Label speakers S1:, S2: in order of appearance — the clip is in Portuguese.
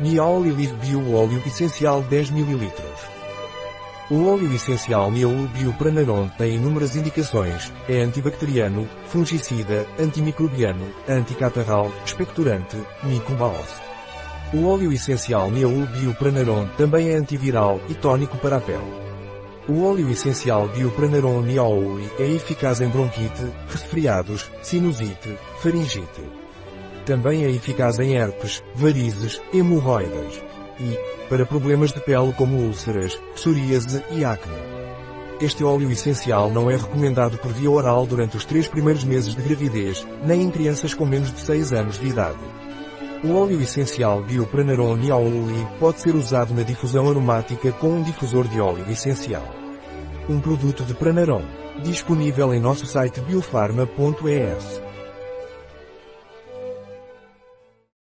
S1: Niaol Leaf Bio Óleo Essencial 10 ml. O óleo essencial Niaol Biopranaron tem inúmeras indicações, é antibacteriano, fungicida, antimicrobiano, anticatarral, expectorante, microbiose. O óleo essencial Niaol Biopranaron também é antiviral e tônico para a pele. O óleo essencial Biopranaron Niaouli é eficaz em bronquite, resfriados, sinusite, faringite. Também é eficaz em herpes, varizes, hemorroidas. E, para problemas de pele como úlceras, psoríase e acne. Este óleo essencial não é recomendado por via oral durante os três primeiros meses de gravidez, nem em crianças com menos de 6 anos de idade. O óleo essencial Biopranaron Niaouli pode ser usado na difusão aromática com um difusor de óleo essencial. Um produto de Pranaron. Disponível em nosso site biofarma.es.